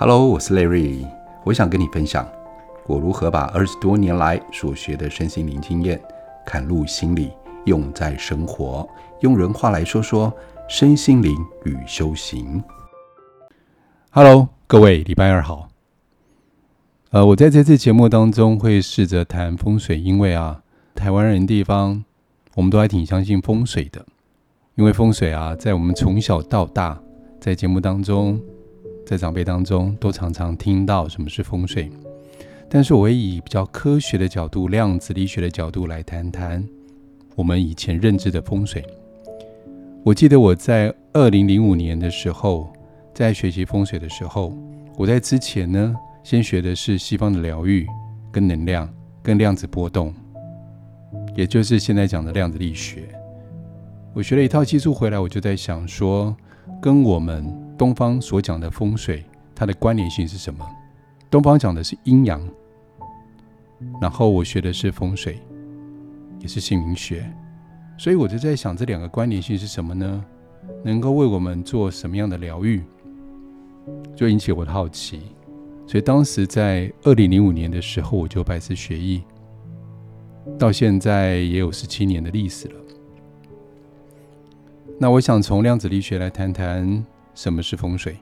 Hello，我是 Larry，我想跟你分享我如何把二十多年来所学的身心灵经验，嵌入心里，用在生活。用人话来说说身心灵与修行。Hello，各位，礼拜二好。呃，我在这次节目当中会试着谈风水，因为啊，台湾人地方我们都还挺相信风水的，因为风水啊，在我们从小到大，在节目当中。在长辈当中，都常常听到什么是风水，但是我会以比较科学的角度、量子力学的角度来谈谈我们以前认知的风水。我记得我在二零零五年的时候，在学习风水的时候，我在之前呢，先学的是西方的疗愈、跟能量、跟量子波动，也就是现在讲的量子力学。我学了一套技术回来，我就在想说，跟我们。东方所讲的风水，它的关联性是什么？东方讲的是阴阳，然后我学的是风水，也是姓名学，所以我就在想这两个关联性是什么呢？能够为我们做什么样的疗愈？就引起我的好奇。所以当时在二零零五年的时候，我就拜师学艺，到现在也有十七年的历史了。那我想从量子力学来谈谈。什么是风水？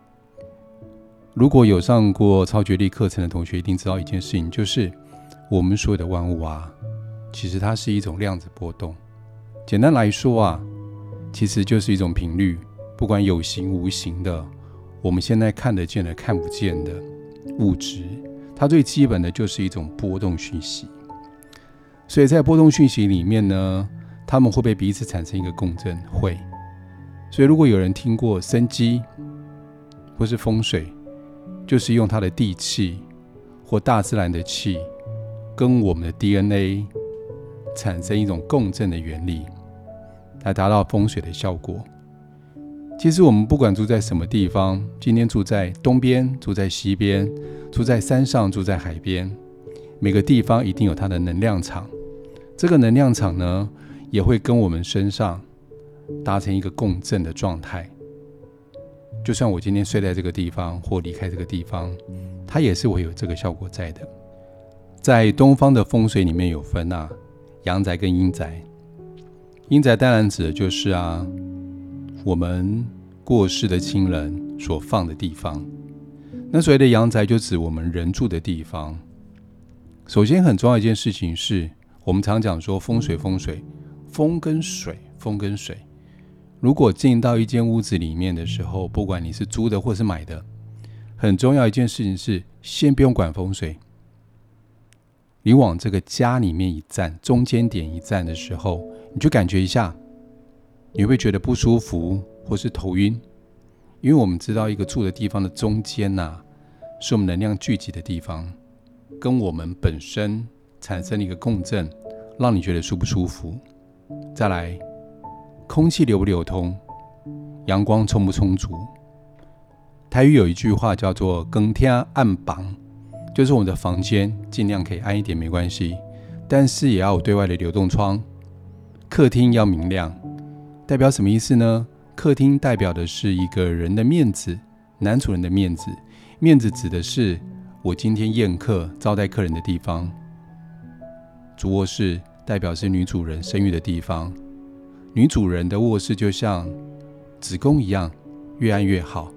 如果有上过超觉力课程的同学，一定知道一件事情，就是我们所有的万物啊，其实它是一种量子波动。简单来说啊，其实就是一种频率，不管有形无形的，我们现在看得见的、看不见的物质，它最基本的就是一种波动讯息。所以在波动讯息里面呢，它们会被彼此产生一个共振？会。所以，如果有人听过生机或是风水，就是用它的地气或大自然的气，跟我们的 DNA 产生一种共振的原理，来达到风水的效果。其实，我们不管住在什么地方，今天住在东边，住在西边，住在山上，住在海边，每个地方一定有它的能量场。这个能量场呢，也会跟我们身上。达成一个共振的状态，就算我今天睡在这个地方或离开这个地方，它也是会有这个效果在的。在东方的风水里面有分啊，阳宅跟阴宅。阴宅当然指的就是啊，我们过世的亲人所放的地方。那所谓的阳宅就指我们人住的地方。首先很重要一件事情是，我们常讲说风水，风水，风跟水，风跟水。如果进到一间屋子里面的时候，不管你是租的或是买的，很重要一件事情是，先不用管风水。你往这个家里面一站，中间点一站的时候，你就感觉一下，你会觉得不舒服或是头晕？因为我们知道，一个住的地方的中间呐、是我们能量聚集的地方，跟我们本身产生了一个共振，让你觉得舒不舒服？再来。空气流不流通，阳光充不充足？台语有一句话叫做“更天暗房”，就是我们的房间尽量可以暗一点没关系，但是也要有对外的流动窗。客厅要明亮，代表什么意思呢？客厅代表的是一个人的面子，男主人的面子。面子指的是我今天宴客招待客人的地方。主卧室代表是女主人生育的地方。女主人的卧室就像子宫一样，越暗越好，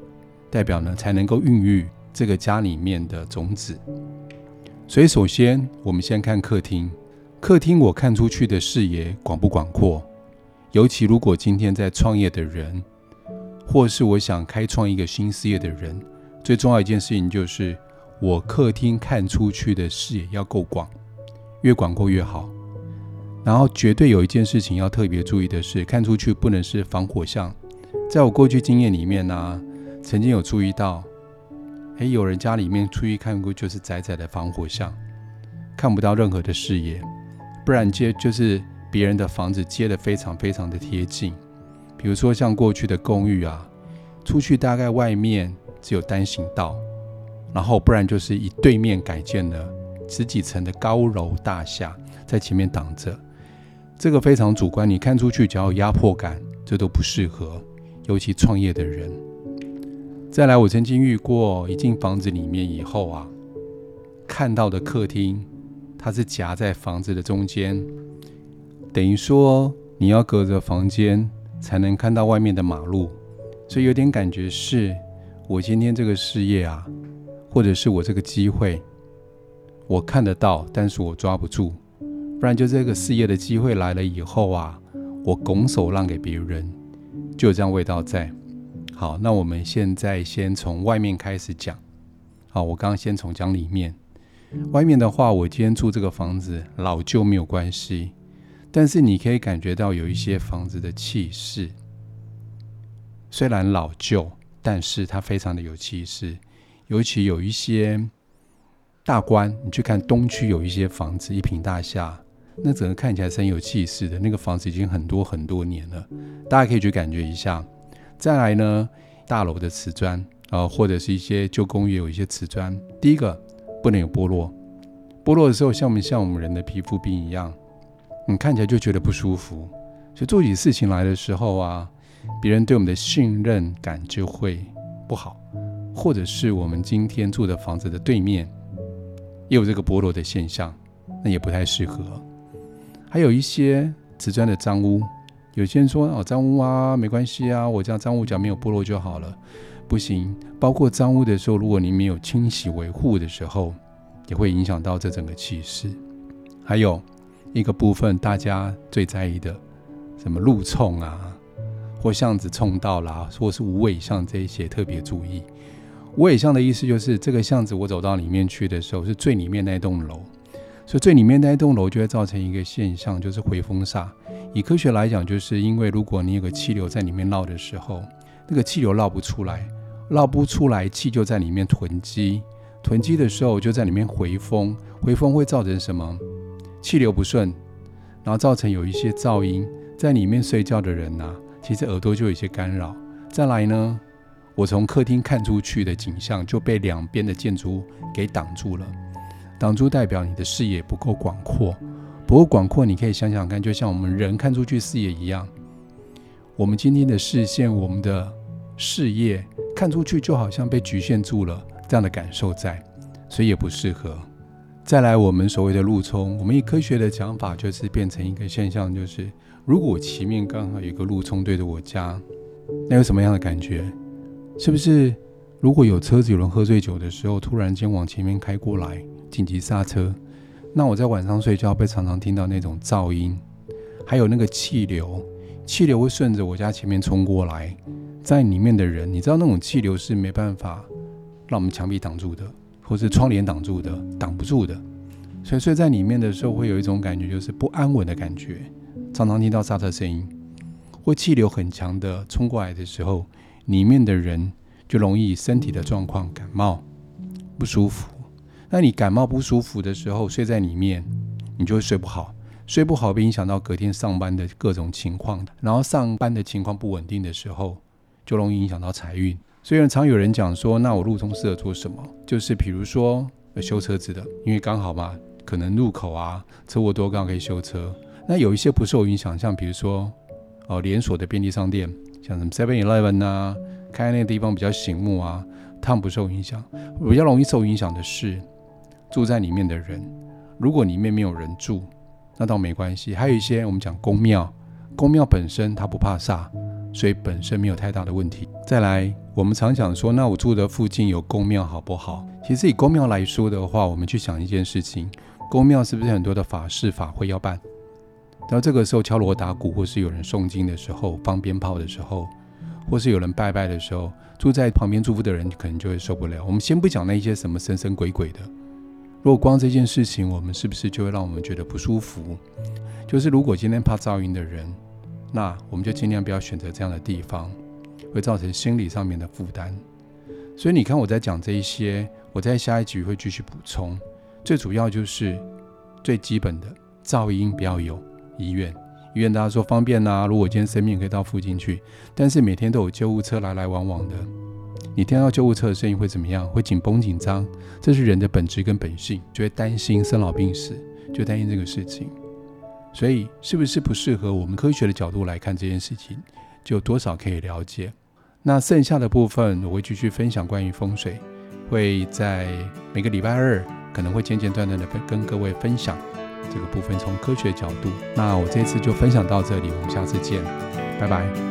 代表呢才能够孕育这个家里面的种子。所以，首先我们先看客厅，客厅我看出去的视野广不广阔？尤其如果今天在创业的人，或是我想开创一个新事业的人，最重要一件事情就是我客厅看出去的视野要够广，越广阔越好。然后绝对有一件事情要特别注意的是，看出去不能是防火巷。在我过去经验里面呢、曾经有注意到，诶，有人家里面出去看过就是窄窄的防火巷，看不到任何的视野，不然接就是别人的房子接的非常非常的贴近。比如说像过去的公寓啊，出去大概外面只有单行道，然后不然就是以对面改建了十几层的高楼大厦在前面挡着。这个非常主观，你看出去只要有压迫感，这都不适合，尤其创业的人。再来，我曾经遇过一进房子里面以后啊，看到的客厅，它是夹在房子的中间，等于说你要隔着房间才能看到外面的马路，所以有点感觉是，我今天这个事业啊，或者是我这个机会，我看得到，但是我抓不住。不然就这个事业的机会来了以后啊，我拱手让给别人，就有这样味道在。好，那我们现在先从外面开始讲。好，我刚刚先从讲里面。外面的话，我今天住这个房子老旧没有关系，但是你可以感觉到有一些房子的气势。虽然老旧，但是它非常的有气势。尤其有一些大关，你去看东区有一些房子，一坪大厦。那整个看起来是很有气势的，那个房子已经很多很多年了，大家可以去感觉一下。再来呢，大楼的瓷砖啊、或者是一些旧公寓有一些瓷砖，第一个不能有剥落，剥落的时候像不像我们人的皮肤病一样，你看起来就觉得不舒服。所以做起事情来的时候啊，别人对我们的信任感就会不好，或者是我们今天住的房子的对面也有这个剥落的现象，那也不太适合。还有一些瓷砖的脏污，有些人说哦，脏污啊，没关系啊，我这样脏污只要没有剥落就好了。不行，包括脏污的时候，如果你没有清洗维护的时候，也会影响到这整个气势。还有一个部分，大家最在意的，什么路冲啊，或巷子冲道啦，或是无尾巷这一些，特别注意。无尾巷的意思就是，这个巷子我走到里面去的时候，是最里面那栋楼。所以最里面那一栋楼就会造成一个现象，就是回风煞。以科学来讲，就是因为如果你有个气流在里面绕的时候，那个气流绕不出来，绕不出来，气就在里面囤积，囤积的时候就在里面回风，回风会造成什么？气流不顺，然后造成有一些噪音，在里面睡觉的人呐、其实耳朵就有一些干扰。再来呢，我从客厅看出去的景象就被两边的建筑物给挡住了。挡住代表你的视野不够广阔，不够广阔，你可以想想看，就像我们人看出去视野一样，我们今天的视线，我们的视野看出去就好像被局限住了，这样的感受在，所以也不适合。再来，我们所谓的路冲，我们以科学的讲法，就是变成一个现象，就是如果我前面刚好有个路冲对着我家，那有什么样的感觉？是不是？如果有车子有人喝醉酒的时候，突然间往前面开过来。紧急刹车，那我在晚上睡觉被常常听到那种噪音，还有那个气流，气流会顺着我家前面冲过来，在里面的人，你知道那种气流是没办法让我们墙壁挡住的，或是窗帘挡住的，挡不住的，所以睡在里面的时候会有一种感觉，就是不安稳的感觉，常常听到刹车声音，或气流很强的冲过来的时候，里面的人就容易身体的状况感冒不舒服。那你感冒不舒服的时候，睡在里面，你就会睡不好，睡不好会影响到隔天上班的各种情况，然后上班的情况不稳定的时候，就容易影响到财运。所以常有人讲说，那我路冲适合做什么？就是比如说修车子的，因为刚好嘛，可能路口啊车祸多，刚好可以修车。那有一些不受影响，像比如说哦连锁的便利商店，像什么 Seven Eleven 啊，开那个地方比较醒目啊，他们不受影响。比较容易受影响的是。住在里面的人，如果里面没有人住，那倒没关系。还有一些我们讲宫庙，宫庙本身它不怕煞，所以本身没有太大的问题。再来，我们常讲说，那我住的附近有宫庙好不好？其实以宫庙来说的话，我们去想一件事情，宫庙是不是很多的法事法会要办？然后这个时候敲锣打鼓，或是有人诵经的时候，放鞭炮的时候，或是有人拜拜的时候，住在旁边住户的人可能就会受不了。我们先不讲那些什么神神鬼鬼的。如果光这件事情，我们是不是就会让我们觉得不舒服？就是如果今天怕噪音的人，那我们就尽量不要选择这样的地方，会造成心理上面的负担。所以你看我在讲这一些，我在下一集会继续补充。最主要就是最基本的噪音不要有。医院，医院大家说方便呐，如果今天生病可以到附近去，但是每天都有救护车来来往往的。你听到救护车的声音会怎么样？会紧绷紧张，这是人的本质跟本性，就会担心生老病死，就担心这个事情。所以是不是不适合我们科学的角度来看这件事情，就多少可以了解。那剩下的部分我会继续分享关于风水，会在每个礼拜二可能会简简短短的跟各位分享这个部分从科学角度。那我这次就分享到这里，我们下次见，拜拜。